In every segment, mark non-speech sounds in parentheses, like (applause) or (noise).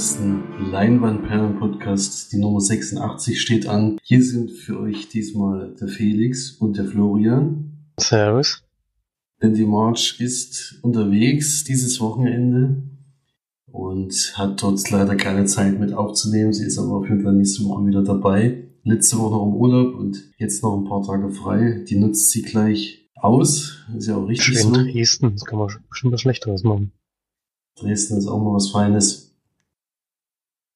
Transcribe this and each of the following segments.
neuesten Leinwandperlen-Podcast. Die Nummer 86 steht an. Hier sind für euch diesmal der Felix und der Florian. Servus. Denn die March ist unterwegs dieses Wochenende und hat dort leider keine Zeit mit aufzunehmen. Sie ist aber auf jeden Fall nächste Woche wieder dabei. Letzte Woche noch im Urlaub und jetzt noch ein paar Tage frei. Die nutzt sie gleich aus. Ist ja auch richtig Schön so. Dresden, das kann man bestimmt was Schlechteres machen. Dresden ist auch mal was Feines.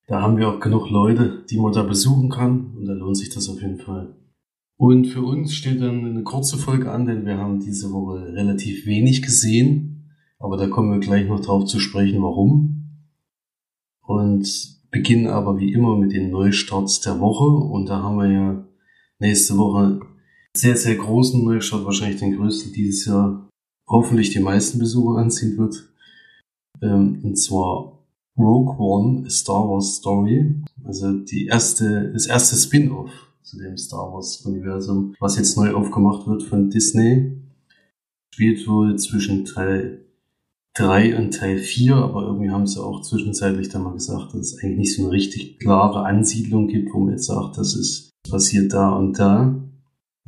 Da haben wir auch genug Leute, die man da besuchen kann und da lohnt sich das auf jeden Fall. Und für uns steht dann eine kurze Folge an, denn wir haben diese Woche relativ wenig gesehen, aber da kommen wir gleich noch drauf zu sprechen, warum. Und beginnen aber wie immer mit den Neustarts der Woche und da haben wir ja nächste Woche sehr, sehr großen Neustart, wahrscheinlich den größten dieses Jahr, hoffentlich die meisten Besucher anziehen wird. Ähm, und zwar Rogue One, Star Wars Story. Also die erste, das erste Spin-off zu dem Star Wars Universum, was jetzt neu aufgemacht wird von Disney. Spielt wohl zwischen Teil 3 und Teil 4, aber irgendwie haben sie auch zwischenzeitlich dann mal gesagt, dass es eigentlich nicht so eine richtig klare Ansiedlung gibt, wo man jetzt sagt, das ist passiert da und da.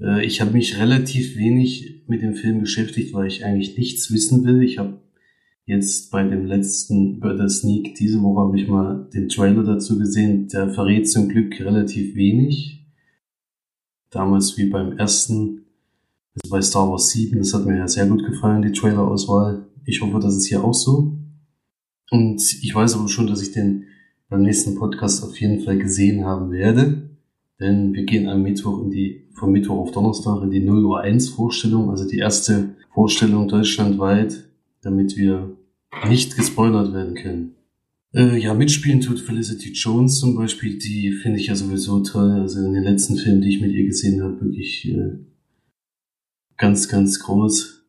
Äh, ich habe mich relativ wenig mit dem Film beschäftigt, weil ich eigentlich nichts wissen will. Ich habe jetzt bei dem letzten, der Sneak diese Woche habe ich mal den Trailer dazu gesehen. Der verrät zum Glück relativ wenig. Damals wie beim ersten, also bei Star Wars 7, das hat mir ja sehr gut gefallen, die Trailer-Auswahl. Ich hoffe, das ist hier auch so. Und ich weiß aber schon, dass ich den beim nächsten Podcast auf jeden Fall gesehen haben werde. Denn wir gehen am Mittwoch in die, vom Mittwoch auf Donnerstag in die 0 Uhr 1 Vorstellung, also die erste Vorstellung deutschlandweit, damit wir nicht gespoilert werden können. Äh, ja, mitspielen tut Felicity Jones zum Beispiel, die finde ich ja sowieso toll. Also in den letzten Filmen, die ich mit ihr gesehen habe, wirklich äh, ganz, ganz groß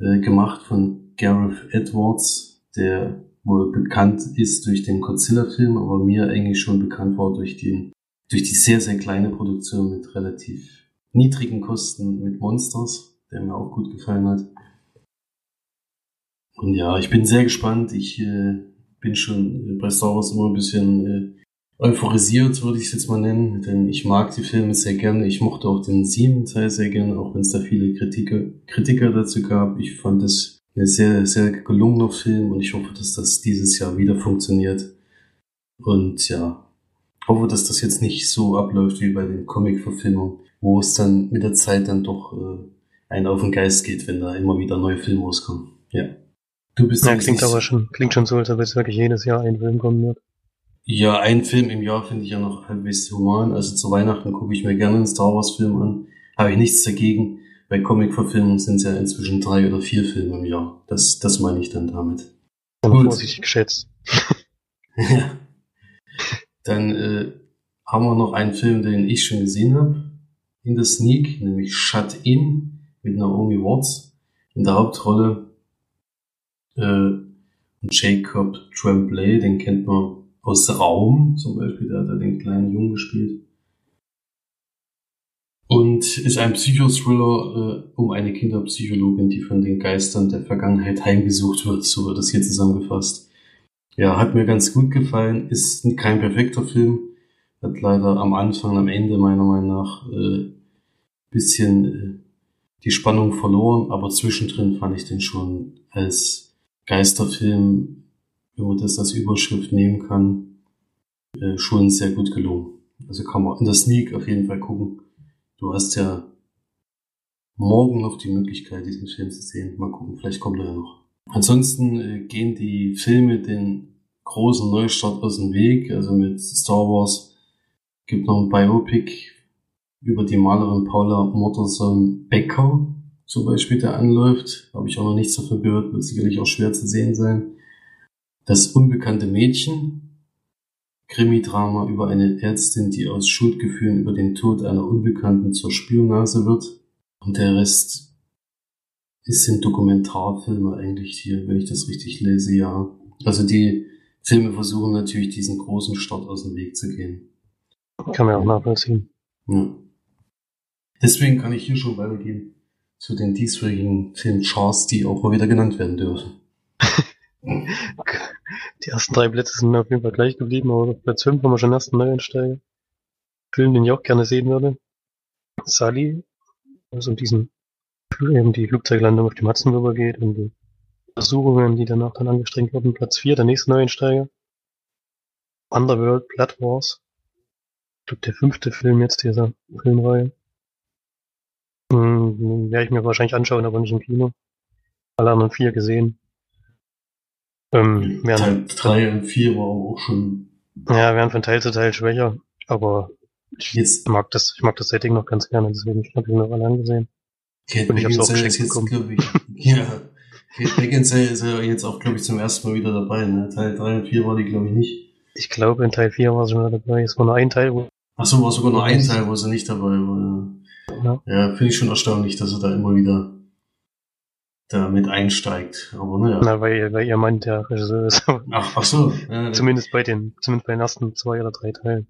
äh, gemacht von Gareth Edwards, der wohl bekannt ist durch den Godzilla-Film, aber mir eigentlich schon bekannt war durch den durch die sehr, sehr kleine Produktion mit relativ niedrigen Kosten mit Monsters, der mir auch gut gefallen hat. Und ja, ich bin sehr gespannt. Ich äh, bin schon bei Star Wars immer ein bisschen äh, euphorisiert, würde ich es jetzt mal nennen, denn ich mag die Filme sehr gerne. Ich mochte auch den siebten Teil sehr gerne, auch wenn es da viele Kritiker, Kritiker dazu gab. Ich fand es ein sehr, sehr gelungener Film und ich hoffe, dass das dieses Jahr wieder funktioniert. Und ja, hoffe, dass das jetzt nicht so abläuft wie bei den Comic-Verfilmungen, wo es dann mit der Zeit dann doch äh, einen auf den Geist geht, wenn da immer wieder neue Filme rauskommen. Ja. Du bist ja, klingt aber schon, klingt schon so, als ob jetzt wirklich jedes Jahr ein Film kommen wird. Ja, ein Film im Jahr finde ich ja noch halbwegs human. Also zu Weihnachten gucke ich mir gerne einen Star Wars Film an. Habe ich nichts dagegen. Bei Comic-Verfilmungen sind es ja inzwischen drei oder vier Filme im Jahr. Das, das meine ich dann damit. Gut. Vorsichtig geschätzt. ja. (laughs) Dann äh, haben wir noch einen Film, den ich schon gesehen habe in der Sneak, nämlich Shut In mit Naomi Watts in der Hauptrolle. Äh, Jacob Tremblay, den kennt man aus Raum zum Beispiel, der hat da den kleinen Jungen gespielt. Und ist ein Psychothriller äh, um eine Kinderpsychologin, die von den Geistern der Vergangenheit heimgesucht wird, so wird das hier zusammengefasst. Ja, hat mir ganz gut gefallen. Ist kein perfekter Film. Hat leider am Anfang, am Ende meiner Meinung nach äh, bisschen äh, die Spannung verloren, aber zwischendrin fand ich den schon als Geisterfilm, wenn man das als Überschrift nehmen kann, äh, schon sehr gut gelungen. Also kann man in der Sneak auf jeden Fall gucken. Du hast ja morgen noch die Möglichkeit, diesen Film zu sehen. Mal gucken, vielleicht kommt er ja noch. Ansonsten äh, gehen die Filme den großen Neustart aus dem Weg. Also mit Star Wars gibt noch ein Biopic über die Malerin Paula Motterson Becker zum Beispiel, der anläuft. Habe ich auch noch nichts davon gehört, wird sicherlich auch schwer zu sehen sein. Das unbekannte Mädchen, Krimi-Drama über eine Ärztin, die aus Schuldgefühlen über den Tod einer Unbekannten zur Spürnase wird. Und der Rest es sind Dokumentarfilme eigentlich hier, wenn ich das richtig lese, ja. Also die Filme versuchen natürlich diesen großen Start aus dem Weg zu gehen. Kann man auch nachvollziehen. Ja. Deswegen kann ich hier schon weitergehen zu den diesjährigen Filmcharts, die auch mal wieder genannt werden dürfen. (laughs) Die ersten drei Plätze sind auf jeden Fall gleich geblieben, aber auf Platz 5 haben wir schon den ersten Neueinsteiger. Film, den ich auch gerne sehen würde. Sully, also um diesen, um die Flugzeuglandung auf dem Hudson River geht und die Versuchungen, die danach dann angestrengt wurden. Platz 4, der nächste Neueinsteiger. Underworld Blood Wars. Ich glaube, der fünfte Film jetzt dieser Filmreihe. Hm, werde ich mir wahrscheinlich anschauen, aber nicht im Kino. Alle anderen vier gesehen. Ähm, Teil 3 und 4 waren auch schon. Ja, werden von Teil zu Teil schwächer, aber ich jetzt mag das, ich mag das Setting noch ganz gerne, deswegen habe ich noch alle angesehen. Kate und ich hab's auch geschenkt jetzt, bekommen. Ich, (laughs) ja, Kate Beckinsale ist ja jetzt auch, glaube ich, zum ersten Mal wieder dabei, ne? Teil 3 und 4 war die, glaube ich, nicht. Ich glaube, in Teil 4 war sie schon dabei. Es war nur ein Teil, wo. Ach so, war sogar nur ein Teil, wo sie nicht dabei war. Ja, ja finde ich schon erstaunlich, dass er da immer wieder da mit einsteigt. Aber naja. Na, weil, weil ihr meint, der Regisseur ist. Ach, ach so. Ja, zumindest bei den, zumindest bei den ersten zwei oder drei Teilen.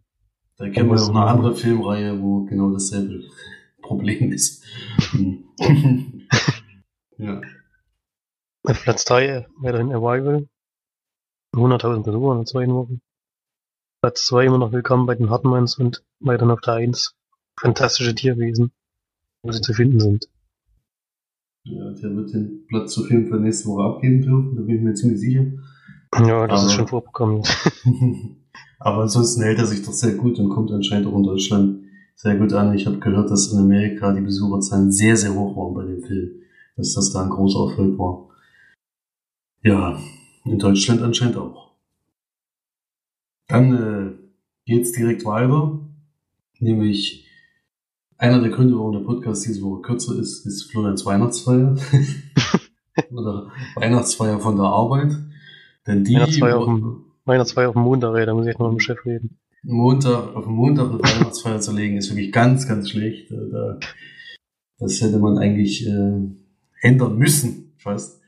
Da kennen wir noch eine andere Filmreihe, wo genau dasselbe (laughs) Problem ist. (laughs) ja. Auf Platz 3 weiterhin Arrival. 100.000 Besucher in zwei Wochen. Platz 2 immer noch willkommen bei den Hartmanns und weiter auf der 1 fantastische Tierwesen, wo sie zu finden sind. Ja, der wird den Platz auf jeden Fall nächste Woche abgeben dürfen, da bin ich mir ziemlich sicher. Ja, das Aber, ist schon vorbekommen. (laughs) Aber ansonsten hält er sich doch sehr gut und kommt anscheinend auch in Deutschland sehr gut an. Ich habe gehört, dass in Amerika die Besucherzahlen sehr, sehr hoch waren bei dem Film. Dass das da ein großer Erfolg war. Ja, in Deutschland anscheinend auch. Dann äh, geht's direkt weiter. Nämlich einer der Gründe, warum der Podcast diese Woche kürzer ist, ist Florians Weihnachtsfeier. (laughs) Oder Weihnachtsfeier von der Arbeit. Denn die. Weihnachtsfeier auf dem, Weihnachtsfeier auf dem Montag, ey, da muss ich noch mit dem Chef reden. Montag, auf dem Montag eine Weihnachtsfeier zu legen, ist wirklich ganz, ganz schlecht. Äh, da, das hätte man eigentlich äh, ändern müssen, fast.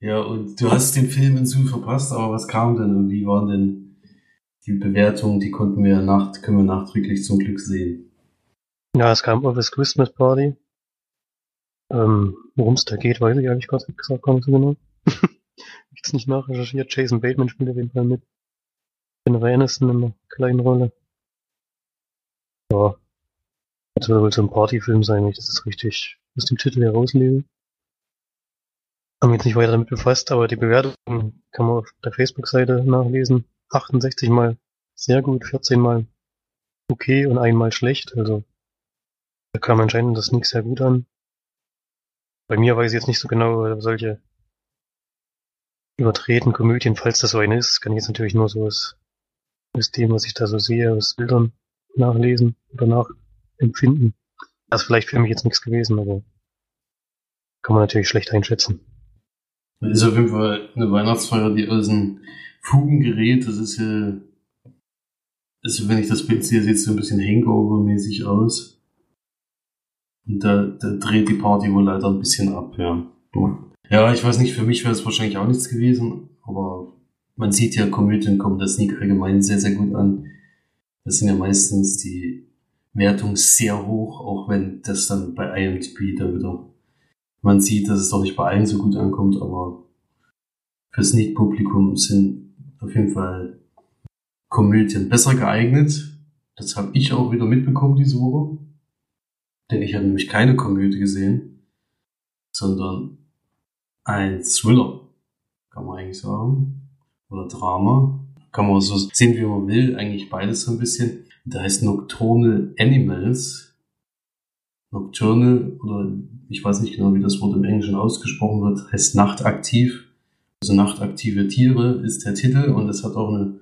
Ja, und du hast den Film in Zoom verpasst, aber was kam denn und wie waren denn die Bewertungen? Die konnten wir nach, können wir nachträglich zum Glück sehen. Ja, es kam Office Christmas Party. Ähm, Worum es da geht, weiß ich ehrlich gesagt gar nicht genau. (laughs) Jetzt nicht nachrecherchiert. Jason Bateman spielt auf jeden Fall mit. Jennifer Aniston in einer kleinen Rolle. Ja. Das soll wohl so ein Partyfilm sein, wenn ich das richtig aus dem Titel herauslese. Haben jetzt nicht weiter damit befasst, aber die Bewertung kann man auf der Facebook-Seite nachlesen. 68 mal sehr gut, 14 mal okay und einmal schlecht. Also da kam anscheinend das Nick sehr gut an. Bei mir weiß ich jetzt nicht so genau, solche übertreten Komödien, falls das so eine ist, kann ich jetzt natürlich nur so aus, aus dem, was ich da so sehe, aus Bildern nachlesen oder nachempfinden. Das ist vielleicht für mich jetzt nichts gewesen, aber kann man natürlich schlecht einschätzen. Das ist auf jeden Fall eine Weihnachtsfeier, die aus dem Fugen gerät. Das ist ja, also wenn ich das Bild sehe, sieht es so ein bisschen Hangover-mäßig aus. Und da, da dreht die Party wohl leider ein bisschen ab, ja. Ja, ich weiß nicht, für mich wäre es wahrscheinlich auch nichts gewesen, aber man sieht ja, Komödien kommen das Sneak allgemein sehr, sehr gut an. Das sind ja meistens die Wertungen sehr hoch, auch wenn das dann bei IMDb dann wieder man sieht, dass es doch nicht bei allen so gut ankommt, aber für Sneak-Publikum sind auf jeden Fall Komödien besser geeignet. Das habe ich auch wieder mitbekommen diese Woche. Denn ich habe nämlich keine Komödie gesehen, sondern ein Thriller, kann man eigentlich sagen. Oder Drama. Kann man so sehen, wie man will. Eigentlich beides so ein bisschen. Der heißt Nocturnal Animals. Nocturnal oder ich weiß nicht genau, wie das Wort im Englischen ausgesprochen wird, heißt nachtaktiv. Also nachtaktive Tiere ist der Titel und es hat auch, eine,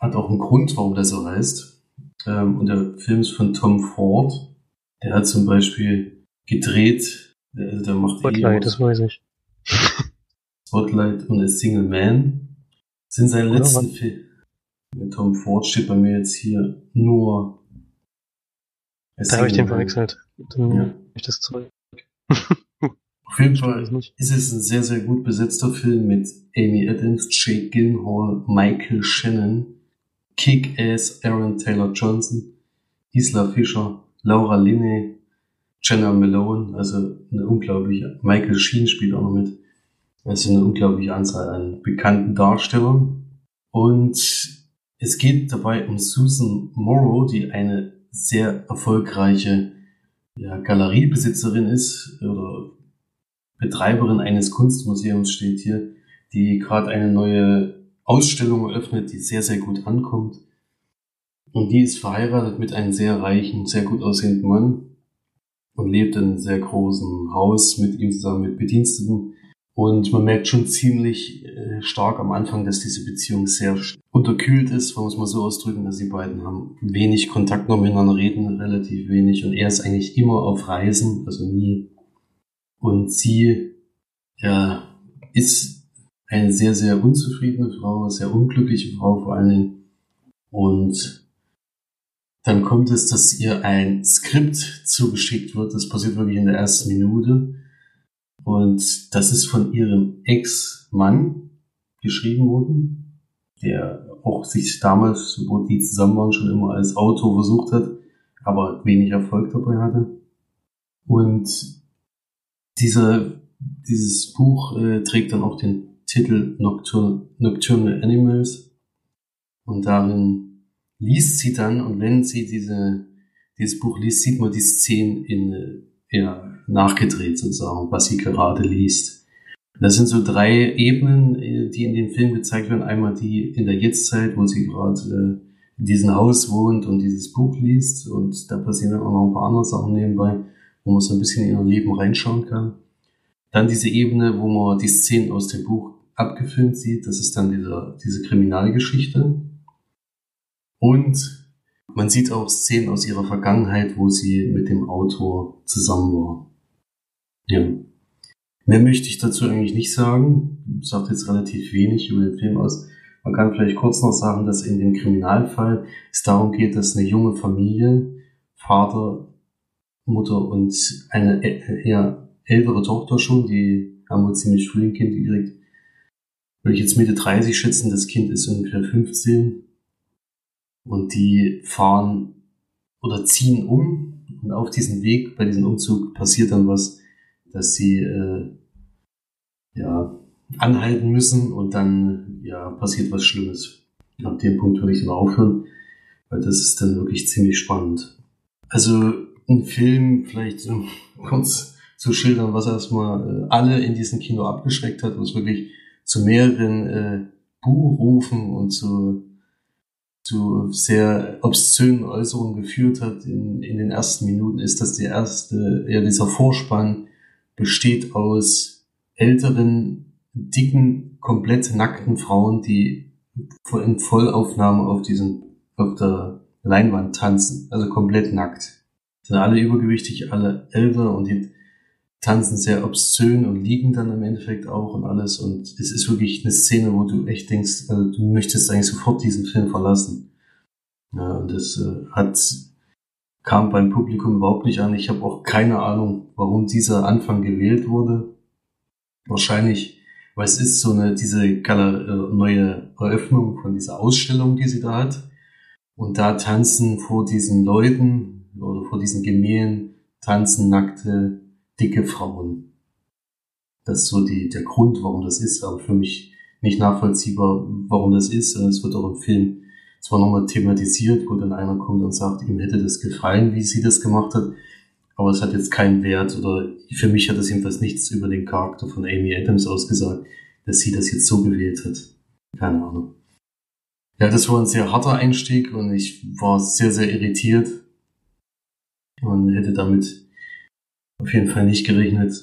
hat auch einen Grund, warum das so heißt. Ähm, und der Film ist von Tom Ford. Der hat zum Beispiel gedreht, der, der macht Spotlight, das weiß ich. Spotlight und A Single Man sind seine letzten Filme. Tom Ford steht bei mir jetzt hier nur. Da habe ich den verwechselt. Dann ja. ich das zurück. (laughs) Auf jeden Fall ist es ein sehr, sehr gut besetzter Film mit Amy Adams, Jake Gyllenhaal, Michael Shannon, Kick-Ass Aaron Taylor Johnson, Isla Fisher, Laura Linney, Jenna Malone, also eine unglaubliche, Michael Sheen spielt auch noch mit. Sind eine unglaubliche Anzahl an bekannten Darstellern. Und es geht dabei um Susan Morrow, die eine sehr erfolgreiche ja, Galeriebesitzerin ist oder Betreiberin eines Kunstmuseums steht hier, die gerade eine neue Ausstellung eröffnet, die sehr, sehr gut ankommt. Und die ist verheiratet mit einem sehr reichen, sehr gut aussehenden Mann und lebt in einem sehr großen Haus mit ihm zusammen mit Bediensteten. Und man merkt schon ziemlich äh, stark am Anfang, dass diese Beziehung sehr unterkühlt ist, wollen wir es mal so ausdrücken, dass die beiden haben wenig Kontakt noch miteinander, reden relativ wenig und er ist eigentlich immer auf Reisen, also nie. Und sie ja, ist eine sehr, sehr unzufriedene Frau, sehr unglückliche Frau vor allen Dingen. Und dann kommt es, dass ihr ein Skript zugeschickt wird, das passiert wirklich in der ersten Minute. Und das ist von ihrem Ex-Mann geschrieben worden, der auch sich damals, wo die zusammen waren, schon immer als Autor versucht hat, aber wenig Erfolg dabei hatte. Und dieser, dieses Buch äh, trägt dann auch den Titel Noctur Nocturnal Animals. Und darin liest sie dann, und wenn sie diese, dieses Buch liest, sieht man die Szenen in, ja, nachgedreht sozusagen, was sie gerade liest. Das sind so drei Ebenen, äh, die in dem Film gezeigt werden. Einmal die in der Jetztzeit, wo sie gerade äh, in diesem Haus wohnt und dieses Buch liest. Und da passieren dann auch noch ein paar andere Sachen nebenbei, wo man so ein bisschen in ihr Leben reinschauen kann. Dann diese Ebene, wo man die Szenen aus dem Buch abgefilmt sieht. Das ist dann diese, diese Kriminalgeschichte. Und man sieht auch Szenen aus ihrer Vergangenheit, wo sie mit dem Autor zusammen war. Ja. Mehr möchte ich dazu eigentlich nicht sagen. Ich sage jetzt relativ wenig über den Film aus. Man kann vielleicht kurz noch sagen, dass in dem Kriminalfall es darum geht, dass eine junge Familie, Vater, Mutter und eine eher ältere Tochter schon, die haben wir ziemlich früh ein Kind gekriegt, würde ich jetzt Mitte 30 schätzen, das Kind ist ungefähr 15, und die fahren oder ziehen um und auf diesem Weg, bei diesem Umzug passiert dann was, dass sie äh, ja anhalten müssen und dann ja passiert was Schlimmes. Ab dem Punkt würde ich dann aufhören, weil das ist dann wirklich ziemlich spannend. Also ein Film vielleicht so (laughs) kurz zu schildern, was erstmal äh, alle in diesem Kino abgeschreckt hat, was wirklich zu mehreren äh, Buhrufen und zu zu sehr obszönen Äußerungen geführt hat in, in den ersten Minuten, ist, dass der erste, ja, dieser Vorspann besteht aus älteren, dicken, komplett nackten Frauen, die in Vollaufnahme auf diesem, auf der Leinwand tanzen, also komplett nackt. Sind alle übergewichtig, alle älter und die tanzen sehr obszön und liegen dann im Endeffekt auch und alles. Und es ist wirklich eine Szene, wo du echt denkst, also du möchtest eigentlich sofort diesen Film verlassen. Ja, und das äh, hat kam beim Publikum überhaupt nicht an. Ich habe auch keine Ahnung, warum dieser Anfang gewählt wurde. Wahrscheinlich, weil es ist so eine diese Galer äh, neue Eröffnung von dieser Ausstellung, die sie da hat. Und da tanzen vor diesen Leuten oder vor diesen Gemälden tanzen nackte dicke Frauen. Das ist so die, der Grund, warum das ist, aber für mich nicht nachvollziehbar, warum das ist. Es wird auch im Film zwar nochmal thematisiert, wo dann einer kommt und sagt, ihm hätte das gefallen, wie sie das gemacht hat, aber es hat jetzt keinen Wert oder für mich hat das jedenfalls nichts über den Charakter von Amy Adams ausgesagt, dass sie das jetzt so gewählt hat. Keine Ahnung. Ja, das war ein sehr harter Einstieg und ich war sehr, sehr irritiert und hätte damit auf jeden Fall nicht gerechnet.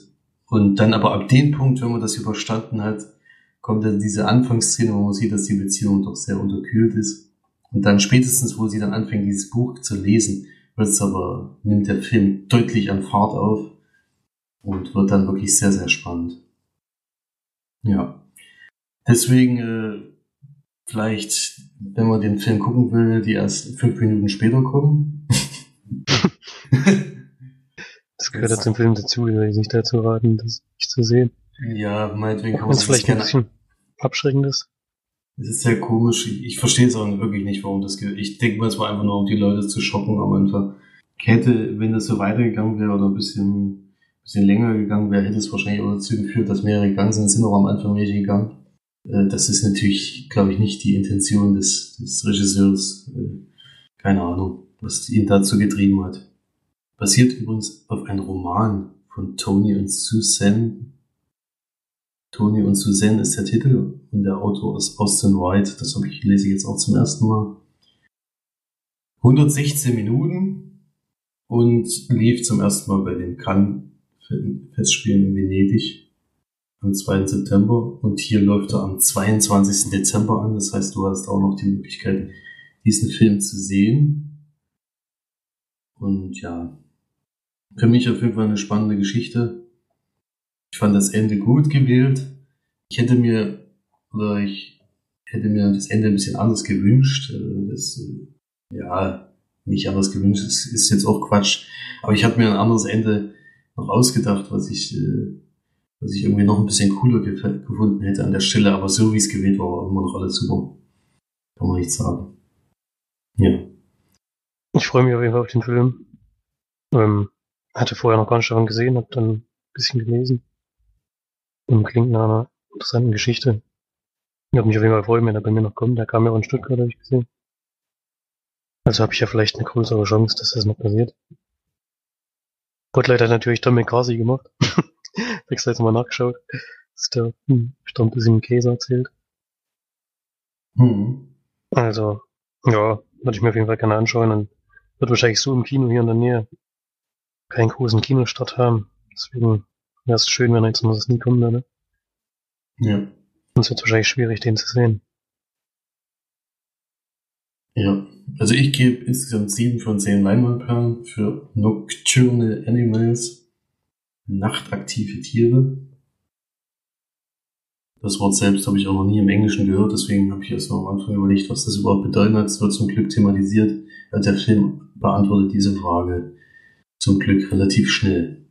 Und dann aber ab dem Punkt, wenn man das überstanden hat, kommt dann diese Anfangsszene, wo man sieht, dass die Beziehung doch sehr unterkühlt ist. Und dann spätestens, wo sie dann anfängt, dieses Buch zu lesen, wird es aber, nimmt der Film deutlich an Fahrt auf und wird dann wirklich sehr, sehr spannend. Ja. Deswegen, äh, vielleicht, wenn man den Film gucken will, die erst fünf Minuten später kommen. (laughs) (laughs) Das gehört ja zum Film dazu, will ich nicht dazu raten, das nicht zu sehen. Ja, meinetwegen kann man es vielleicht ein bisschen abschreckendes. Es ist sehr komisch. Ich, ich verstehe es auch wirklich nicht, warum das geht. Ich denke mal, es war einfach nur, um die Leute zu schocken am Anfang. Hätte, wenn das so weitergegangen wäre oder ein bisschen bisschen länger gegangen wäre, hätte es wahrscheinlich auch dazu geführt, dass mehrere gegangen sind, sind auch am Anfang welche gegangen. Äh, das ist natürlich, glaube ich, nicht die Intention des, des Regisseurs. Äh, keine Ahnung, was ihn dazu getrieben hat. Basiert übrigens auf einem Roman von Tony und Suzanne. Tony und Suzanne ist der Titel und der Autor ist Austin Wright. Das habe ich, lese ich jetzt auch zum ersten Mal. 116 Minuten und lief zum ersten Mal bei den Cannes Festspielen in Venedig am 2. September und hier läuft er am 22. Dezember an. Das heißt, du hast auch noch die Möglichkeit, diesen Film zu sehen. Und ja, für mich auf jeden Fall eine spannende Geschichte. Ich fand das Ende gut gewählt. Ich hätte mir, oder ich hätte mir das Ende ein bisschen anders gewünscht. Äh, das, äh, ja, nicht anders gewünscht, das ist jetzt auch Quatsch. Aber ich habe mir ein anderes Ende noch ausgedacht, was ich, äh, was ich irgendwie noch ein bisschen cooler gefunden hätte an der Stelle. Aber so wie es gewählt war, war immer noch alles super. Kann man nicht sagen. Ja. Ich freue mich auf jeden Fall auf den Film. Ähm, hatte vorher noch gar nicht davon gesehen, habe dann ein bisschen gelesen. Und klingt nach einer interessanten Geschichte. Ich habe mich auf jeden Fall freuen, wenn er bei mir noch kommt. Der kam ja auch in Stuttgart, habe ich gesehen. Also habe ich ja vielleicht eine größere Chance, dass das noch passiert. Spotlight hat natürlich Tom McCarthy gemacht. (laughs) Extra jetzt mal nachgeschaut. Das ist der, hm, ein bisschen Käse erzählt. Hm. Also, ja, würde ich mir auf jeden Fall gerne anschauen und wird wahrscheinlich so im Kino hier in der Nähe keinen großen Kinostart haben. Deswegen wäre es schön, wenn jetzt mal das nie kommen würde. Ja. Sonst wird es wahrscheinlich schwierig, den zu sehen. Ja, also ich gebe insgesamt sieben von zehn Leinwandperlen für Nocturnal Animals, nachtaktive Tiere. Das Wort selbst habe ich auch noch nie im Englischen gehört, deswegen habe ich erst mal am Anfang überlegt, was das überhaupt bedeuten hat. Es wird zum Glück thematisiert. Der Film beantwortet diese Frage zum Glück relativ schnell.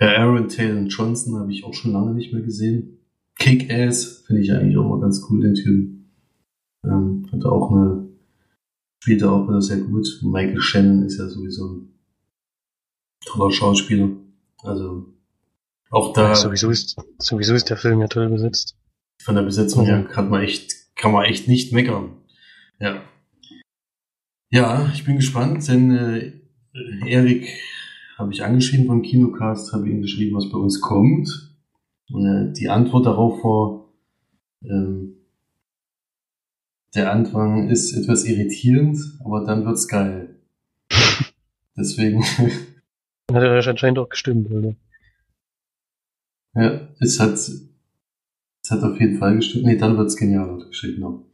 Ja, Aaron Taylor Johnson habe ich auch schon lange nicht mehr gesehen. Kick-Ass finde ich eigentlich auch mal ganz cool, den Typen. Ähm, hat auch eine, spielte auch wieder sehr gut. Michael Shannon ist ja sowieso ein toller Schauspieler. Also, auch da. Ja, sowieso ist, sowieso ist der Film ja toll besetzt. Von der Besetzung her kann man echt, kann man echt nicht meckern. Ja. Ja, ich bin gespannt, denn äh, Erik habe ich angeschrieben vom Kinocast, habe ihm geschrieben, was bei uns kommt. Und äh, die Antwort darauf war, ähm, der Anfang ist etwas irritierend, aber dann wird's geil. (laughs) Deswegen. Hat er anscheinend auch gestimmt, oder? Ja, es hat, es hat auf jeden Fall gestimmt. Nee, dann wird's genial, hat er geschrieben, genau.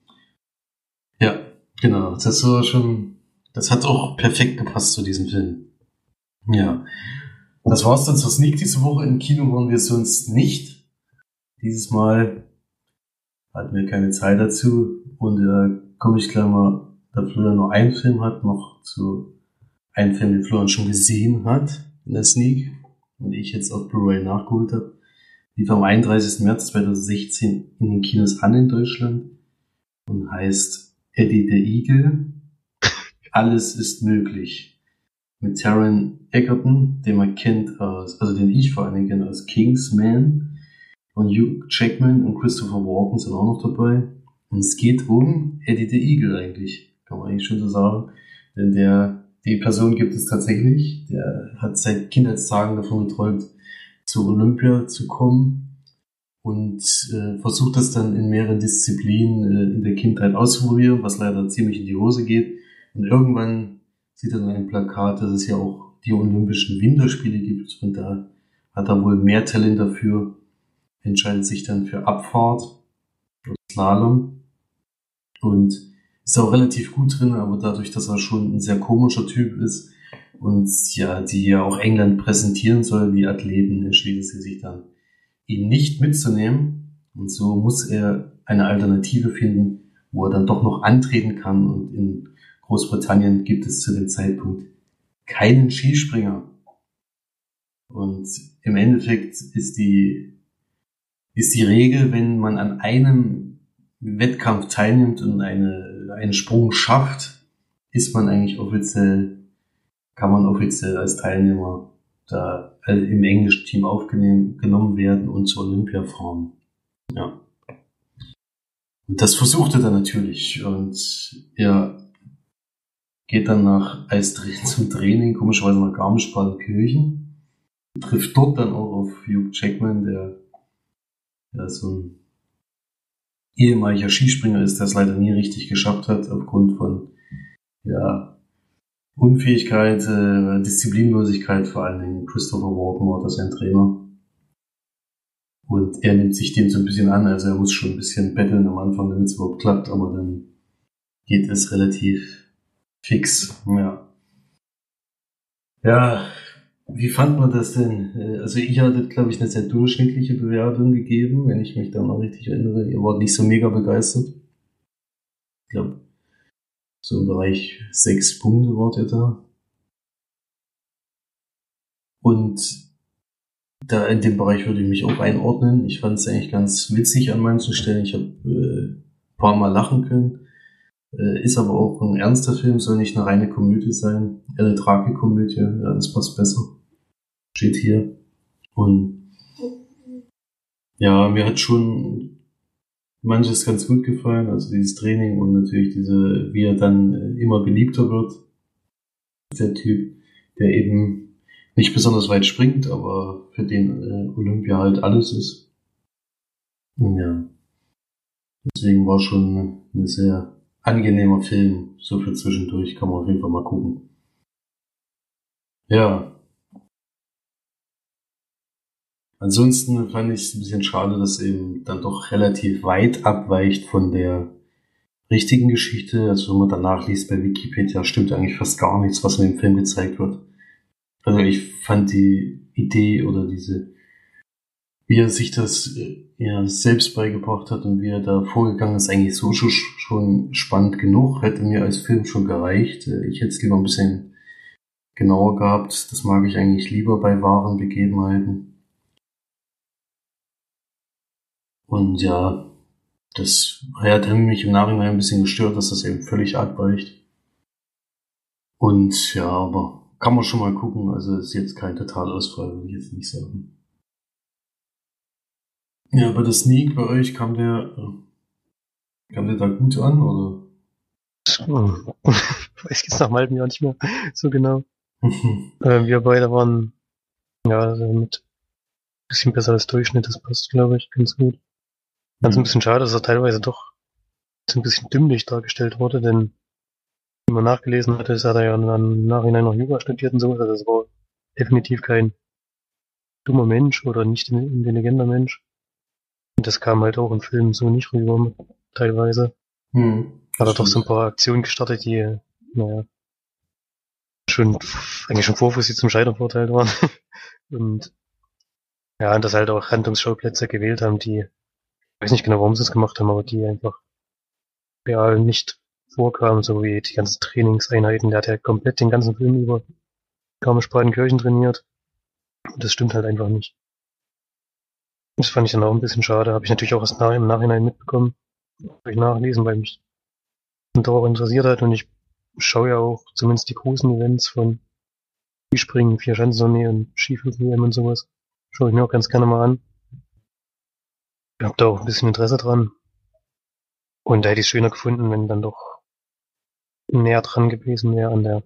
Ja, genau. Das war schon, das hat auch perfekt gepasst zu diesem Film. Ja. Das war's dann zur Sneak diese Woche. Im Kino waren wir sonst nicht. Dieses Mal hatten wir keine Zeit dazu. Und äh, komme ich gleich mal, da Florian nur einen Film hat, noch zu einem Film, den Florian schon gesehen hat in der Sneak und ich jetzt auf Blu-ray nachgeholt habe. Lief am 31. März 2016 in den Kinos an in Deutschland und heißt Eddie the Eagle. Alles ist möglich. Mit Taron Egerton, den man kennt aus, also den ich vor Dingen kenne als Kingsman. Und Hugh Jackman und Christopher Walken sind auch noch dabei. Und es geht um Eddie the Eagle eigentlich, kann man eigentlich schon so sagen. Denn der, die Person gibt es tatsächlich. Der hat seit Kindheitstagen davon geträumt, zu Olympia zu kommen und äh, versucht das dann in mehreren Disziplinen äh, in der Kindheit auszuprobieren, was leider ziemlich in die Hose geht. Und irgendwann sieht er dann ein Plakat, dass es ja auch die Olympischen Winterspiele gibt und da hat er wohl mehr Talent dafür, entscheidet sich dann für Abfahrt, Slalom und ist auch relativ gut drin, aber dadurch, dass er schon ein sehr komischer Typ ist und ja, die ja auch England präsentieren soll, die Athleten, entschließt sie sich dann, ihn nicht mitzunehmen. Und so muss er eine Alternative finden, wo er dann doch noch antreten kann. Und in Großbritannien gibt es zu dem Zeitpunkt keinen Skispringer. Und im Endeffekt ist die, ist die Regel, wenn man an einem Wettkampf teilnimmt und eine, einen Sprung schafft, ist man eigentlich offiziell, kann man offiziell als Teilnehmer da äh, im englischen Team aufgenommen werden und zur Olympia fahren. Ja. Und das versucht er natürlich. Und er geht dann nach als (laughs) zum Training, komischerweise nach Garmisch-Partenkirchen. Trifft dort dann auch auf Hugh Jackman, der, der so ein ehemaliger Skispringer ist, der es leider nie richtig geschafft hat, aufgrund von ja, Unfähigkeit, äh, Disziplinlosigkeit, vor allen Dingen Christopher Walken war das sein Trainer. Und er nimmt sich dem so ein bisschen an, also er muss schon ein bisschen betteln am Anfang, damit es überhaupt klappt, aber dann geht es relativ fix, ja. Ja, wie fand man das denn? Äh, also ich hatte, glaube ich, eine sehr durchschnittliche Bewertung gegeben, wenn ich mich da noch richtig erinnere. Ihr wart nicht so mega begeistert. Ich glaube, so im Bereich sechs Punkte wart ihr da. Und da in dem Bereich würde ich mich auch einordnen. Ich fand es eigentlich ganz witzig an manchen Stellen. Ich habe äh, paar Mal lachen können. Äh, ist aber auch ein ernster Film, soll nicht eine reine Komödie sein. Eine Tragikomödie, ja, das passt besser. Steht hier. Und ja, mir hat schon manches ganz gut gefallen, also dieses Training und natürlich diese, wie er dann äh, immer beliebter wird. Der Typ, der eben nicht besonders weit springt, aber für den äh, Olympia halt alles ist. Ja. Deswegen war schon ein sehr angenehmer Film, so für zwischendurch, kann man auf jeden Fall mal gucken. Ja. Ansonsten fand ich es ein bisschen schade, dass eben dann doch relativ weit abweicht von der richtigen Geschichte. Also wenn man danach liest bei Wikipedia, stimmt eigentlich fast gar nichts, was in dem Film gezeigt wird. Also ich fand die Idee oder diese, wie er sich das äh, ja, selbst beigebracht hat und wie er da vorgegangen ist, eigentlich so schon, spannend genug. Hätte mir als Film schon gereicht. Äh, ich hätte es lieber ein bisschen genauer gehabt. Das mag ich eigentlich lieber bei wahren Begebenheiten. Und ja, das hat mich im Nachhinein ein bisschen gestört, dass das eben völlig abweicht. Und ja, aber kann man schon mal gucken. Also ist jetzt kein Totalausfall, würde ich jetzt nicht sagen. Ja, aber der Sneak bei euch kam der, kam der da gut an, oder? (laughs) Weiß jetzt nach einem halben Jahr nicht mehr so genau. (laughs) äh, wir beide waren, ja, also mit bisschen besser als Durchschnitt, das passt, glaube ich, ganz gut. Ganz mhm. ein bisschen schade, dass er teilweise doch so ein bisschen dümmlich dargestellt wurde, denn wie man nachgelesen hatte, ist, hat er ja im Nachhinein noch Jura studiert und so. Also das war definitiv kein dummer Mensch oder nicht ein intelligenter Mensch. Und das kam halt auch im Film so nicht rüber, teilweise. Hm, hat er doch so ein paar Aktionen gestartet, die, naja, schon, eigentlich schon vor sie zum Scheitern verurteilt waren. (laughs) und, ja, und das halt auch Handlungsschauplätze gewählt haben, die, ich weiß nicht genau, warum sie es gemacht haben, aber die einfach real nicht vorkam, so wie die ganzen Trainingseinheiten. Der hat ja komplett den ganzen Film über Garmisch-Partenkirchen trainiert. Und das stimmt halt einfach nicht. Das fand ich dann auch ein bisschen schade. Habe ich natürlich auch erst nach, im Nachhinein mitbekommen. Habe ich nachlesen, weil mich darauf interessiert hat. Und ich schaue ja auch zumindest die großen Events von Skispringen, Vierschanzentournee und Skiflug-WM und sowas. Schaue ich mir auch ganz gerne mal an. Ich habe da auch ein bisschen Interesse dran. Und da hätte ich es schöner gefunden, wenn dann doch näher dran gewesen wäre an der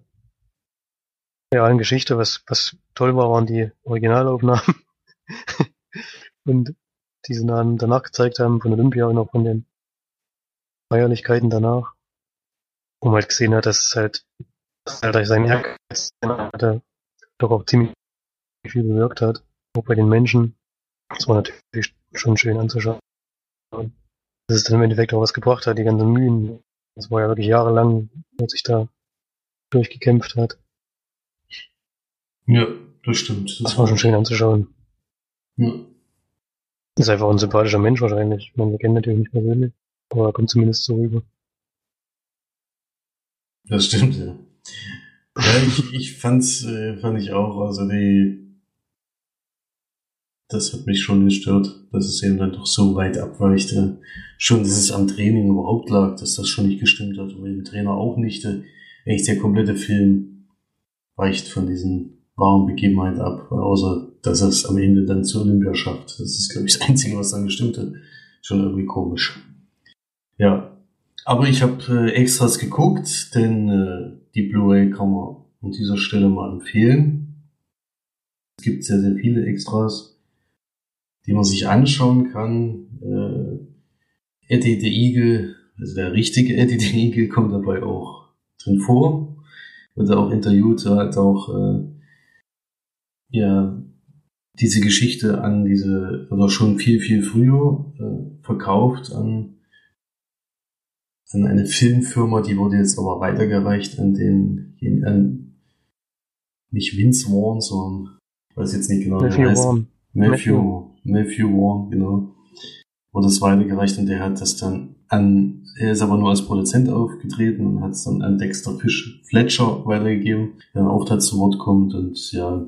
realen Geschichte. Was, was toll war, waren die Originalaufnahmen. (laughs) und die sie dann danach gezeigt haben von Olympia und auch von den Feierlichkeiten danach. Wo man halt gesehen hat, dass es halt, dass halt sein Ehrgeiz hatte, doch auch ziemlich viel bewirkt hat. Auch bei den Menschen. Das war natürlich schon schön anzuschauen. Dass es dann im Endeffekt auch was gebracht hat, die ganzen Mühen, das war ja wirklich jahrelang, als sich da durchgekämpft hat. Ja, das stimmt. Das, das war schon schön anzuschauen. Ja. Ist einfach ein sympathischer Mensch wahrscheinlich. Wir kennen natürlich nicht persönlich, aber er kommt zumindest so rüber. Das stimmt, ja. Ja, ich, ich fand's, äh, fand ich auch, also die, das hat mich schon gestört, dass es eben dann doch so weit abweichte. Schon, dass es am Training überhaupt lag, dass das schon nicht gestimmt hat, und dem Trainer auch nicht. Eigentlich der komplette Film weicht von diesen wahren Begebenheit ab, außer dass er es am Ende dann zur Olympia schafft. Das ist, glaube ich, das Einzige, was dann gestimmt hat. Schon irgendwie komisch. Ja, aber ich habe äh, Extras geguckt, denn äh, die Blu-ray kann man an dieser Stelle mal empfehlen. Es gibt sehr, sehr viele Extras, die man sich anschauen kann. Äh, Eddie the Eagle, also der richtige Eddie the Eagle, kommt dabei auch drin vor. Wird auch interviewt, er hat auch äh, ja, diese Geschichte an diese, oder schon viel, viel früher äh, verkauft an, an eine Filmfirma, die wurde jetzt aber weitergereicht an den, an, nicht Vince Vaughn, sondern, ich weiß jetzt nicht genau, Matthew wie heißt. Vaughn. Matthew, Matthew Vaughn, genau. Wurde es weitergereicht und der hat das dann an, er ist aber nur als Produzent aufgetreten und hat es dann an Dexter Fish Fletcher weitergegeben, der dann auch da zu Wort kommt und ja,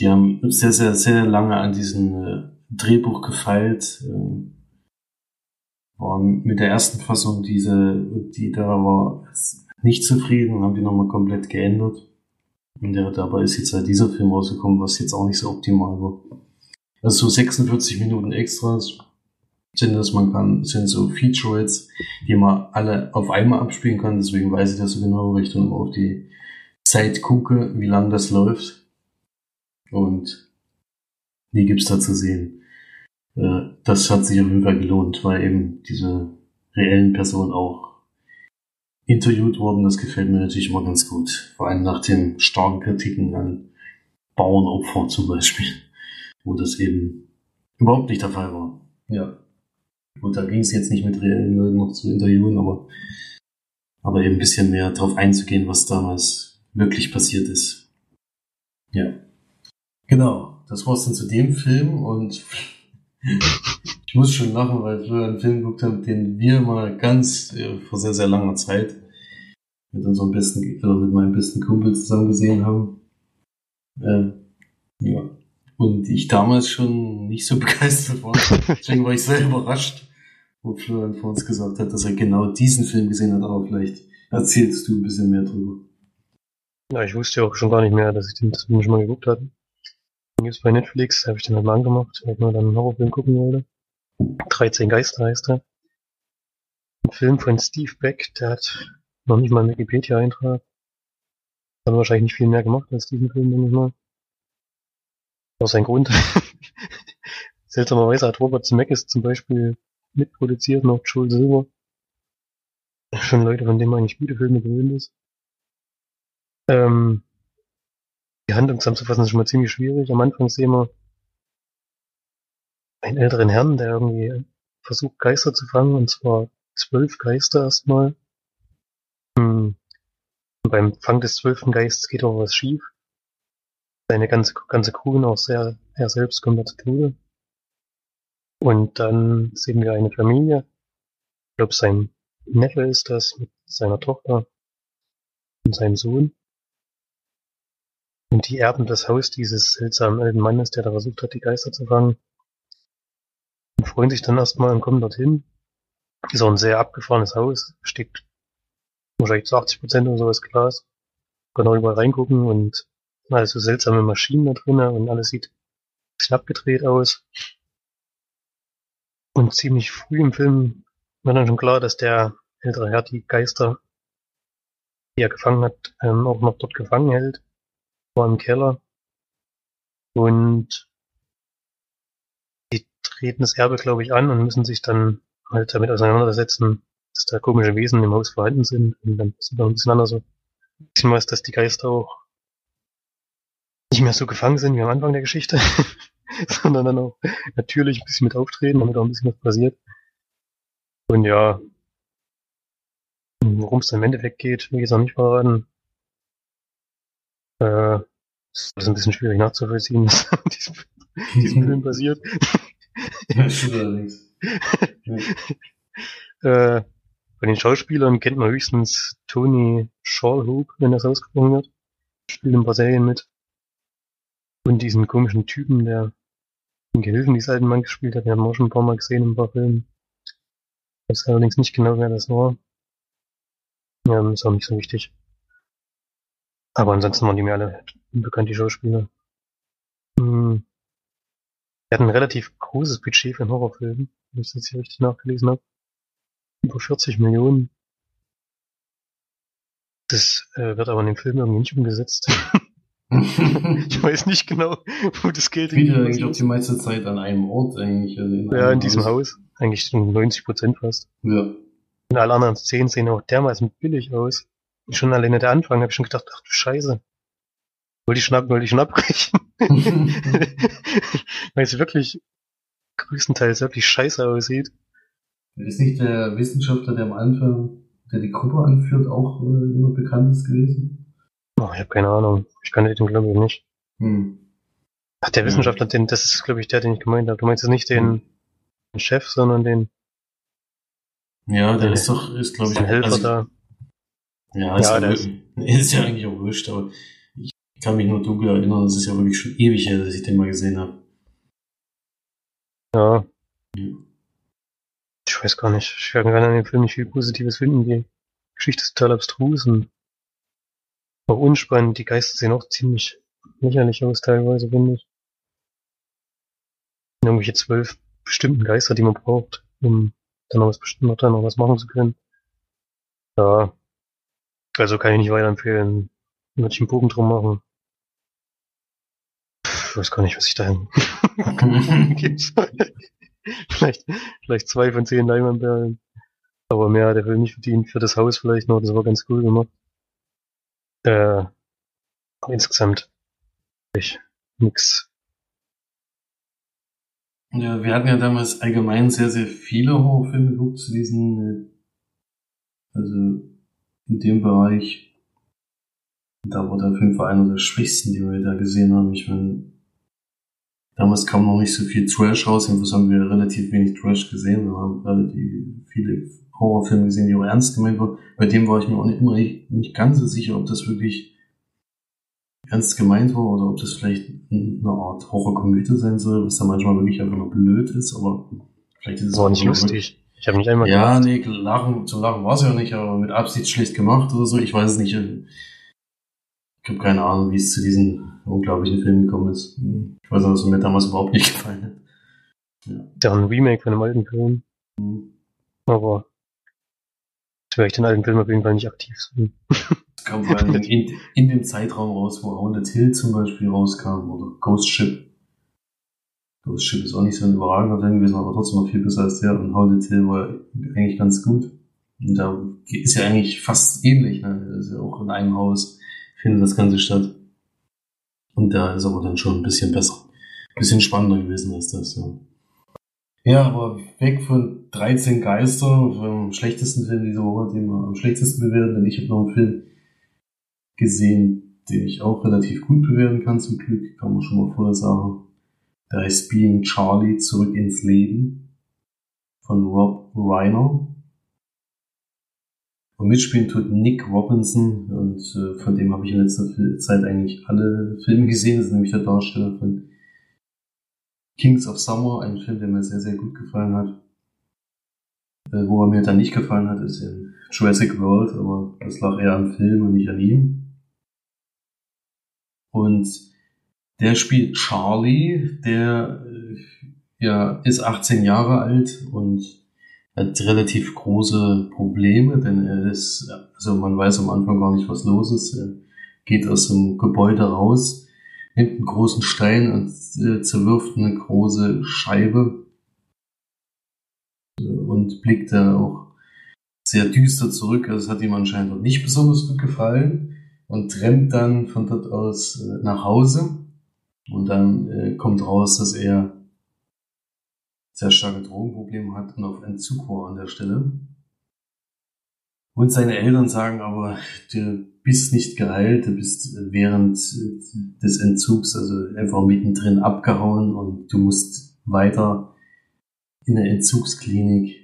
die haben sehr, sehr, sehr lange an diesem äh, Drehbuch gefeilt, äh, waren mit der ersten Fassung, diese, die da war, nicht zufrieden, haben die nochmal komplett geändert. Und ja, dabei ist jetzt halt dieser Film rausgekommen, was jetzt auch nicht so optimal war. Also so 46 Minuten Extras sind das, man kann, sind so Features, die man alle auf einmal abspielen kann, deswegen weiß ich das so genau, weil ich dann auf die Zeit gucke, wie lang das läuft. Und die gibt's da zu sehen. Äh, Das hat sich auf jeden Fall gelohnt, weil eben diese reellen Personen auch interviewt wurden. Das gefällt mir natürlich immer ganz gut. Vor allem nach den starken Kritiken an Bauernopfer zum Beispiel, (laughs) wo das eben überhaupt nicht der Fall war. Ja. Gut, da ging es jetzt nicht mit reellen Leuten noch zu interviewen, aber, aber eben ein bisschen mehr darauf einzugehen, was damals wirklich passiert ist. Ja. Genau, das war's dann zu dem Film und (laughs) ich muss schon lachen, weil wir einen Film geguckt haben, den wir mal ganz äh, vor sehr, sehr langer Zeit mit unserem besten, oder mit meinem besten Kumpel zusammen gesehen haben. Äh, ja. Und ich damals schon nicht so (laughs) begeistert war. Deswegen war ich sehr überrascht, wo Florian vor uns gesagt hat, dass er genau diesen Film gesehen hat, aber vielleicht erzählst du ein bisschen mehr drüber. Ja, ich wusste ja auch schon gar nicht mehr, dass ich den Film schon mal geguckt hatte. Gibt's bei Netflix, habe ich den halt mal angemacht, weil ich mal dann einen Horrorfilm gucken wollte. 13 Geister heißt er. Ein Film von Steve Beck, der hat noch nicht mal einen Wikipedia-Eintrag. Hat wahrscheinlich nicht viel mehr gemacht als diesen Film, denke ich mal. Aus sein Grund. (laughs) Seltsamerweise hat Robert Zemeckis zum Beispiel mitproduziert, noch Joel Silver. Schon Leute, von denen man eigentlich gute Filme gewöhnt ist. Ähm, die Handlung zusammenzufassen ist schon mal ziemlich schwierig. Am Anfang sehen wir einen älteren Herrn, der irgendwie versucht, Geister zu fangen, und zwar zwölf Geister erstmal. Hm. Und beim Fang des zwölften Geistes geht auch was schief. Seine ganze, ganze Crew und auch sehr, er selbst kommt da zu Tode. Und dann sehen wir eine Familie. Ich glaube, sein Neffe ist das mit seiner Tochter und seinem Sohn. Und die erben das Haus dieses seltsamen alten Mannes, der da versucht hat, die Geister zu fangen. Und freuen sich dann erstmal und kommen dorthin. Ist auch ein sehr abgefahrenes Haus. Steht wahrscheinlich zu 80 Prozent oder sowas Glas. Kann auch überall reingucken und alles so seltsame Maschinen da drinnen und alles sieht ein bisschen abgedreht aus. Und ziemlich früh im Film war dann schon klar, dass der ältere Herr die Geister, die er gefangen hat, ähm, auch noch dort gefangen hält. War im Keller. Und die treten das Erbe, glaube ich, an und müssen sich dann halt damit auseinandersetzen, dass da komische Wesen im Haus vorhanden sind. Und dann ist noch ein bisschen anders so. Bisschen was, dass die Geister auch nicht mehr so gefangen sind wie am Anfang der Geschichte, (laughs) sondern dann auch natürlich ein bisschen mit auftreten, damit auch ein bisschen was passiert. Und ja, worum es dann im Endeffekt geht, will ich jetzt noch nicht verraten. Äh, das ist ein bisschen schwierig nachzuvollziehen, (laughs) was an diesem, diesem Film passiert. (laughs) (laughs) Äh, bei den Schauspielern kennt man höchstens Tony Shalhoub, wenn das ausgesprochen wird. Spielt in Brasilien mit. Und diesen komischen Typen, der den Gehilfen dieses alten Mann gespielt hat, den haben wir auch schon ein paar Mal gesehen in ein paar Filmen. Ich weiß allerdings nicht genau, wer das war. Ja, ist auch nicht so wichtig. Aber ansonsten waren die mir alle unbekannt, die Schauspieler. Hm. Wir hatten ein relativ großes Budget für einen Horrorfilm, wenn ich das hier richtig nachgelesen habe. Über 40 Millionen. Das äh, wird aber in dem Film irgendwie nicht umgesetzt. (laughs) ich weiß nicht genau, wo das Geld Spielt ja eigentlich auch die meiste Zeit an einem Ort eigentlich. Also in ja, in diesem Haus. Haus. Eigentlich 90 Prozent fast. Ja. Und alle anderen Szenen sehen auch dermaßen billig aus. Schon alleine der Anfang habe ich schon gedacht, ach du Scheiße. Wollte ich schon, wollte ich schon abbrechen. (laughs) Weil es wirklich größtenteils wirklich scheiße aussieht. Ist nicht der Wissenschaftler, der am Anfang, der die Gruppe anführt, auch äh, jemand Bekanntes gewesen? Oh, ich habe keine Ahnung. Ich kann den glaube ich nicht. Hm. Ach, der Wissenschaftler, den, das ist glaube ich der, den ich gemeint habe. Du meinst jetzt nicht den, hm. den Chef, sondern den. Ja, der, der ist doch, ist glaube ich. Ein Helfer also, da. Ja, ist, ja, ja, (laughs) ist, ja eigentlich auch wurscht, aber ich kann mich nur dunkel erinnern, das ist ja wirklich schon ewig her, dass ich den mal gesehen habe. Ja. ja. Ich weiß gar nicht. Ich kann an dem Film nicht viel Positives finden. Die Geschichte ist total abstrus und auch unspannend. Die Geister sehen auch ziemlich lächerlich aus teilweise, finde ich. Irgendwelche zwölf bestimmten Geister, die man braucht, um dann noch was bestimmt dann noch was machen zu können. Ja, also kann ich nicht weiterempfehlen. Würde ich einen Bogen drum machen. Ich weiß gar nicht, was ich da gibt. (laughs) vielleicht, vielleicht zwei von zehn Leinwandperlen. Aber mehr hat der Film nicht verdient. Für das Haus vielleicht noch. Das war ganz cool gemacht. Äh, insgesamt ich, nix. Ja, wir hatten ja damals allgemein sehr, sehr viele Horrorfilme geguckt zu diesen, äh, also in dem Bereich. Da war der Film war einer der schwächsten, die wir da gesehen haben. Ich meine, damals kam noch nicht so viel Trash raus, jedenfalls haben wir relativ wenig Trash gesehen. Wir haben relativ viele Horrorfilme gesehen, die auch ernst gemeint waren. Bei dem war ich mir auch nicht, immer nicht, nicht ganz so sicher, ob das wirklich ernst gemeint war oder ob das vielleicht eine Art Horrorkomödie sein soll, was da manchmal wirklich einfach nur blöd ist, aber vielleicht ist es auch nicht lustig. Ich habe nicht einmal Ja, gemacht. nee, lachen, zum Lachen war es ja nicht, aber mit Absicht schlecht gemacht oder so. Ich weiß es nicht. Ich habe keine Ahnung, wie es zu diesen unglaublichen Film gekommen ist. Ich weiß auch, was mir damals überhaupt nicht (laughs) gefallen hat. Ja. Der ein Remake von einem alten Film. Mhm. Aber jetzt werde ich den alten Film auf jeden Fall nicht aktiv. Es kam vor allem in, in dem Zeitraum raus, wo Haunted Hill zum Beispiel rauskam oder Ghost Ship. Das Schiff ist auch nicht so ein überragender Film gewesen, aber trotzdem noch viel besser als der. Und Haunted Hill war eigentlich ganz gut. Und da ist ja eigentlich fast ähnlich. Ne? Ist ja auch in einem Haus findet das Ganze statt. Und da ist aber dann schon ein bisschen besser. Ein bisschen spannender gewesen als das, ja. Ja, aber weg von 13 Geister, vom schlechtesten Film diese Woche, den wir am schlechtesten bewerten, denn ich habe noch einen Film gesehen, den ich auch relativ gut bewerten kann, zum Glück, kann man schon mal vorher sagen. Da ist Being Charlie zurück ins Leben von Rob Reiner. Und mitspielen tut Nick Robinson und äh, von dem habe ich in letzter Zeit eigentlich alle Filme gesehen. Das ist nämlich der Darsteller von Kings of Summer, ein Film, der mir sehr, sehr gut gefallen hat. Äh, wo er mir dann nicht gefallen hat, ist in Jurassic World, aber das lag eher am Film und nicht an ihm. Und der spielt Charlie, der äh, ja, ist 18 Jahre alt und hat relativ große Probleme, denn er ist, also man weiß am Anfang gar nicht, was los ist. Er geht aus dem Gebäude raus, nimmt einen großen Stein und äh, zerwirft eine große Scheibe und blickt da auch sehr düster zurück. Also es hat ihm anscheinend auch nicht besonders gut gefallen und rennt dann von dort aus äh, nach Hause und dann äh, kommt raus, dass er sehr starke Drogenprobleme hat und auf Entzug war an der Stelle. Und seine Eltern sagen aber, du bist nicht geheilt, du bist während des Entzugs, also einfach mittendrin abgehauen und du musst weiter in der Entzugsklinik,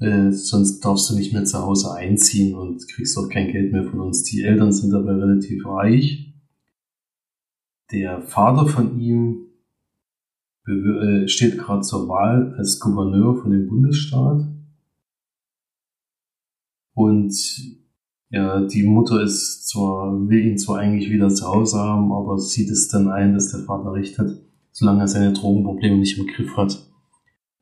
äh, sonst darfst du nicht mehr zu Hause einziehen und kriegst auch kein Geld mehr von uns. Die Eltern sind dabei relativ reich der Vater von ihm äh, steht gerade zur Wahl als Gouverneur von dem Bundesstaat. Und Ja, die Mutter ist zwar, will ihn zwar eigentlich wieder zu Hause haben, aber sieht es dann ein, dass der Vater recht hat. Solange er seine Drogenprobleme nicht im Griff hat,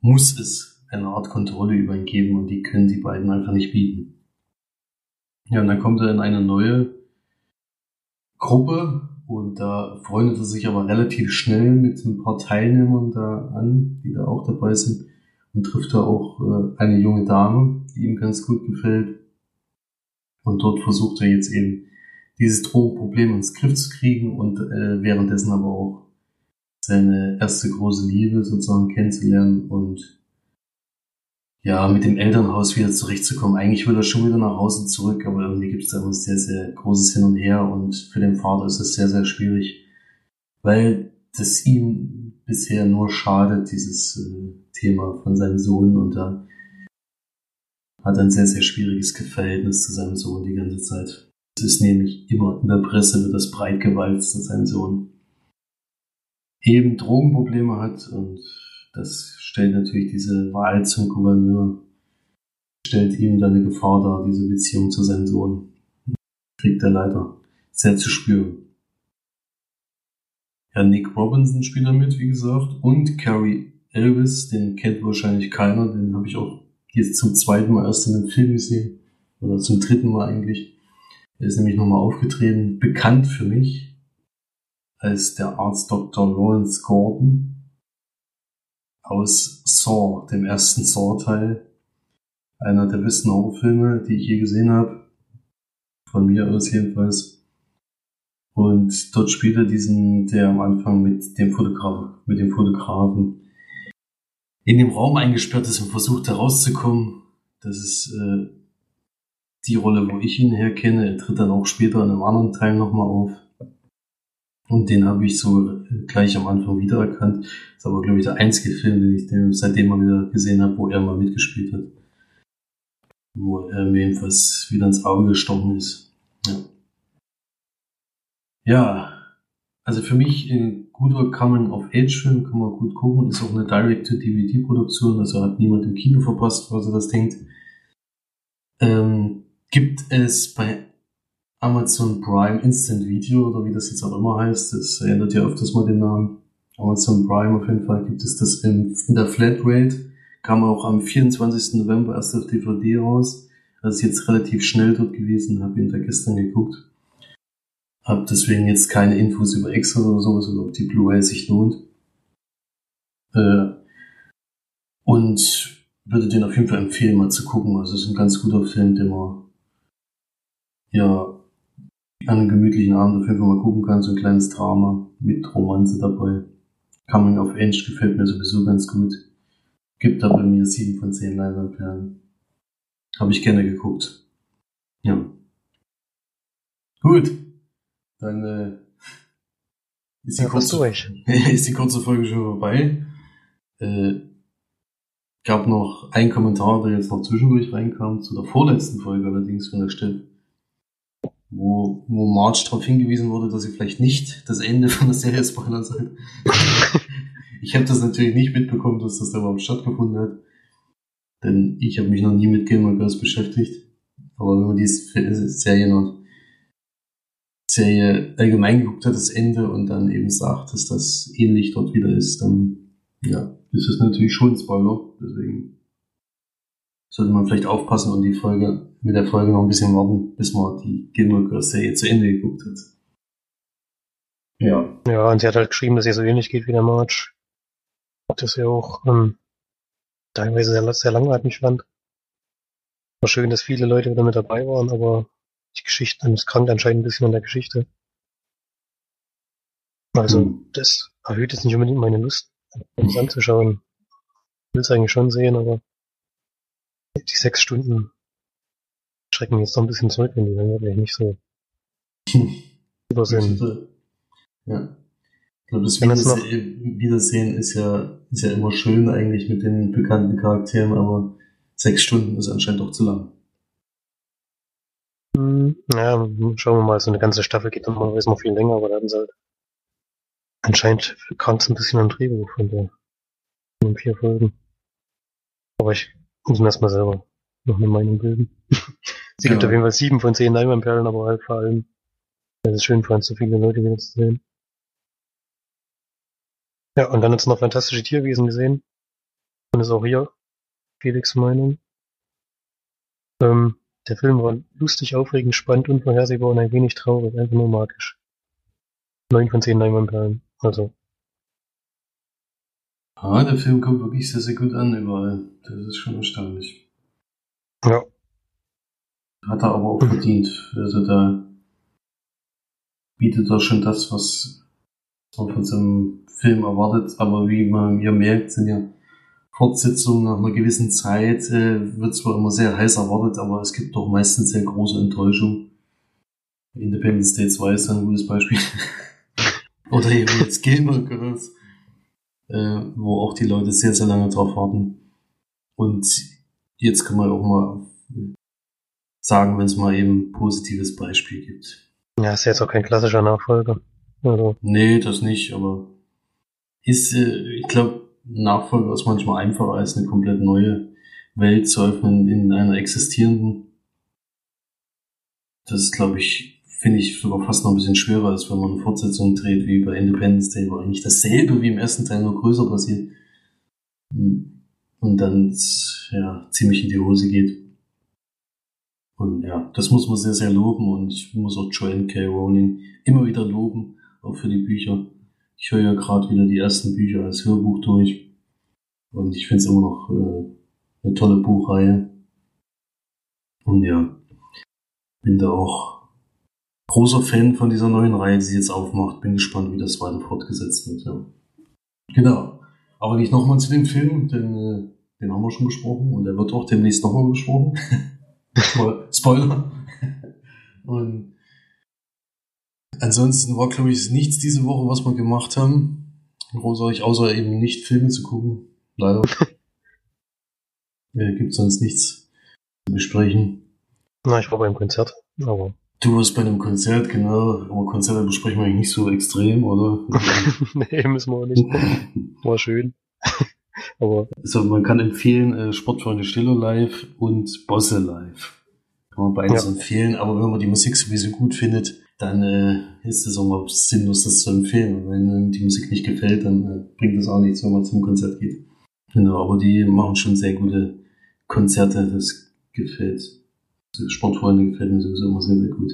muss es eine Art Kontrolle über ihn geben und die können die beiden einfach nicht bieten. Ja, und dann kommt er in eine neue Gruppe und da freundet er sich aber relativ schnell mit ein paar Teilnehmern da an, die da auch dabei sind und trifft da auch äh, eine junge Dame, die ihm ganz gut gefällt. Und dort versucht er jetzt eben dieses Drogenproblem ins Griff zu kriegen und äh, währenddessen aber auch seine erste große Liebe sozusagen kennenzulernen und ja, mit dem Elternhaus wieder zurechtzukommen. Eigentlich will er schon wieder nach Hause zurück, aber irgendwie gibt es da immer sehr, sehr großes Hin und Her und für den Vater ist es sehr, sehr schwierig, weil das ihm bisher nur schadet, dieses äh, Thema von seinem Sohn und da hat ein sehr, sehr schwieriges Verhältnis zu seinem Sohn die ganze Zeit. Es ist nämlich immer in der Presse wird das breit gewalzt, dass sein Sohn eben Drogenprobleme hat und das stellt natürlich diese Wahl zum Gouverneur, stellt ihm dann eine Gefahr dar, diese Beziehung zu seinem Sohn. Kriegt er leider sehr zu spüren. Ja, Nick Robinson spielt da mit, wie gesagt, und Carrie Elvis, den kennt wahrscheinlich keiner, den habe ich auch jetzt zum zweiten Mal erst in einem Film gesehen, oder zum dritten Mal eigentlich. Er ist nämlich nochmal aufgetreten, bekannt für mich als der Arzt Dr. Lawrence Gordon aus Saw, dem ersten Saw-Teil. Einer der besten Horrorfilme, die ich je gesehen habe. Von mir aus jedenfalls. Und dort spielt er diesen, der am Anfang mit dem Fotograf, mit dem Fotografen in dem Raum eingesperrt ist und versucht herauszukommen. Das ist äh, die Rolle, wo ich ihn herkenne. Er tritt dann auch später in einem anderen Teil nochmal auf. Und den habe ich so gleich am Anfang wiedererkannt. Ist aber, glaube ich, der einzige Film, den ich dem seitdem mal wieder gesehen habe, wo er mal mitgespielt hat. Wo er mir jedenfalls wieder ins Auge gestochen ist. Ja. Ja, also für mich ein guter Coming-of-Age-Film, kann man gut gucken, ist auch eine Direct-to-DVD-Produktion, also hat niemand im Kino verpasst, was er das denkt. Ähm, gibt es bei Amazon Prime Instant Video oder wie das jetzt auch immer heißt, das ändert ja öfters mal den Namen. Amazon Prime auf jeden Fall gibt es das in, in der Flatrate, kam auch am 24. November erst auf DVD raus, also ist jetzt relativ schnell dort gewesen, habe ihn da gestern geguckt. Hab deswegen jetzt keine Infos über Extra oder sowas oder ob die Blu-ray sich lohnt. Äh, und würde den auf jeden Fall empfehlen, mal zu gucken. Also es ist ein ganz guter Film, den man ja an einem gemütlichen Abend auf jeden Fall mal gucken kann. So ein kleines Drama mit Romanze dabei. Coming of Age gefällt mir sowieso ganz gut. Gibt da bei mir sieben von zehn Leinwandperlen. Habe ich gerne geguckt. Ja. Gut. Dann äh, ist, die Ja, kurze, (laughs) ist die kurze Folge schon vorbei. Äh, gab noch einen Kommentar, der jetzt noch zwischendurch reinkam, zu der vorletzten Folge allerdings von der Steff, wo, wo Marge darauf hingewiesen wurde, dass sie vielleicht nicht das Ende von der Serie spoilern soll. (laughs) ich habe das natürlich nicht mitbekommen, dass das da überhaupt stattgefunden hat. Denn ich habe mich noch nie mit Gilmore Girls beschäftigt. Aber wenn man die Serie noch Serie allgemein geguckt hat, das Ende, und dann eben sagt, dass das ähnlich dort wieder ist, dann ja, ist es natürlich schon ein Spoiler. Deswegen sollte man vielleicht aufpassen und die Folge mit der Folge noch ein bisschen warten, bis man die Gilmore Girls Serie zu Ende geguckt hat. Ja. Ja, und sie hat halt geschrieben, dass ihr so ähnlich geht wie der March. Das ja auch ähm, teilweise sehr, sehr langatmig fand. War schön, dass viele Leute wieder mit dabei waren, aber die Geschichte, es krankt anscheinend ein bisschen an der Geschichte. Also, Hm. das erhöht jetzt nicht unbedingt meine Lust, das anzuschauen. Ich will es eigentlich schon sehen, aber die sechs Stunden schrecken mich jetzt noch ein bisschen zurück, wenn die dann wirklich nicht so über sind. Ja. Ich glaube, das Wenn das Wiederse Wiedersehen ist ja, ist ja immer schön eigentlich mit den bekannten Charakteren, aber sechs Stunden ist anscheinend doch zu lang. Hm, Ja, schauen wir mal, so eine ganze Staffel geht dann normalerweise noch viel länger, aber da sie halt anscheinend krankt es ein bisschen am Drehbuch von der von den vier Folgen. Aber ich muss mir erstmal selber noch eine Meinung bilden. (laughs) Sie gibt auf jeden Fall sieben von zehn Leinwandperlen, aber halt vor allem, es ist schön fand, so viele Leute wieder zu sehen. Ja, und dann hat's noch fantastische Tierwesen gesehen. Und ist auch hier Felix Meinung. Ähm, der Film war lustig, aufregend, spannend, unvorhersehbar und ein wenig traurig, einfach nur magisch. Neun von zehn Leinwandperlen. Also. Ah, der Film kommt wirklich sehr, sehr gut an überall. Das ist schon erstaunlich. Ja. Hat er aber auch verdient. Also da bietet er schon das, was man von so einem Film erwartet. Aber wie man hier merkt, sind ja Fortsetzungen nach einer gewissen Zeit, äh, wird zwar immer sehr heiß erwartet, aber es gibt doch meistens sehr große Enttäuschung. Independence Day 2 ist ein gutes Beispiel. (laughs) Oder eben jetzt Gilmore Girls, äh, wo auch die Leute sehr, sehr lange drauf warten. Und jetzt kann man auch mal sagen, wenn es mal eben ein positives Beispiel gibt. Ja, ist jetzt auch kein klassischer Nachfolger. Also. Nee, das nicht, aber ist, äh, ich glaube, Nachfolger ist manchmal einfacher als eine komplett neue Welt zu öffnen in einer existierenden. Das ist, glaube ich, finde ich sogar fast noch ein bisschen schwerer, als wenn man eine Fortsetzung dreht wie bei Independence Day, wo eigentlich dasselbe wie im ersten Teil nur größer passiert. Und dann ja, ziemlich in die Hose geht. Und ja, das muss man sehr, sehr loben und ich muss auch Joanne K. Rowling immer wieder loben, auch für die Bücher. Ich höre ja gerade wieder die ersten Bücher als Hörbuch durch und ich finde es immer noch äh, eine tolle Buchreihe. Und ja, bin da auch großer Fan von dieser neuen Reihe, die sie jetzt aufmacht. Bin gespannt, wie das weiter fortgesetzt wird. Ja. Genau. Aber nicht nochmal zu dem Film, denn äh, den haben wir schon besprochen und der wird auch demnächst nochmal besprochen. (laughs) Spoiler. Und ansonsten war, glaube ich, nichts diese Woche, was wir gemacht haben. Großartig, außer eben nicht Filme zu gucken. Leider. (laughs) ja, gibt sonst nichts zu besprechen. Na, ich war beim Konzert, aber. Du warst bei einem Konzert, genau. Aber Konzerte besprechen wir eigentlich nicht so extrem, oder? (laughs) nee, müssen wir auch nicht. War schön. (laughs) aber. Also, man kann empfehlen, äh, Sportfreunde Stiller live und Bosse live. Kann man beides ja. empfehlen, aber wenn man die Musik sowieso gut findet, dann äh, ist es auch mal sinnlos, das zu empfehlen. Und wenn äh, die Musik nicht gefällt, dann äh, bringt das auch nichts, wenn man zum Konzert geht. Genau, aber die machen schon sehr gute Konzerte, das gefällt. Sportfreunde gefällt mir sowieso immer sehr, sehr gut.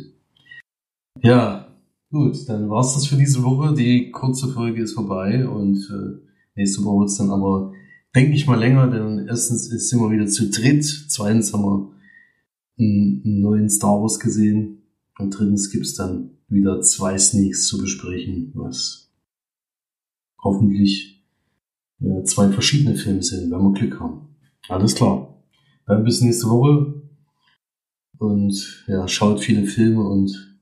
Ja, gut, dann war's das für diese Woche. Die kurze Folge ist vorbei und äh, nächste Woche wird's dann aber, denke ich mal, länger, denn erstens sind wir wieder zu dritt, zweitens haben wir einen, neuen Star Wars gesehen und drittens gibt's dann wieder zwei Sneaks zu besprechen, was hoffentlich äh, zwei verschiedene Filme sind, wenn wir Glück haben. Alles klar. Dann bis nächste Woche. Und ja, schaut viele Filme und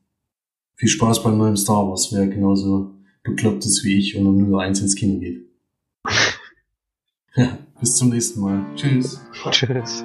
viel Spaß beim neuen Star Wars, wer genauso bekloppt ist wie ich und um nur eins ins Kino geht. (laughs) Ja, bis zum nächsten Mal. Tschüss. Tschüss.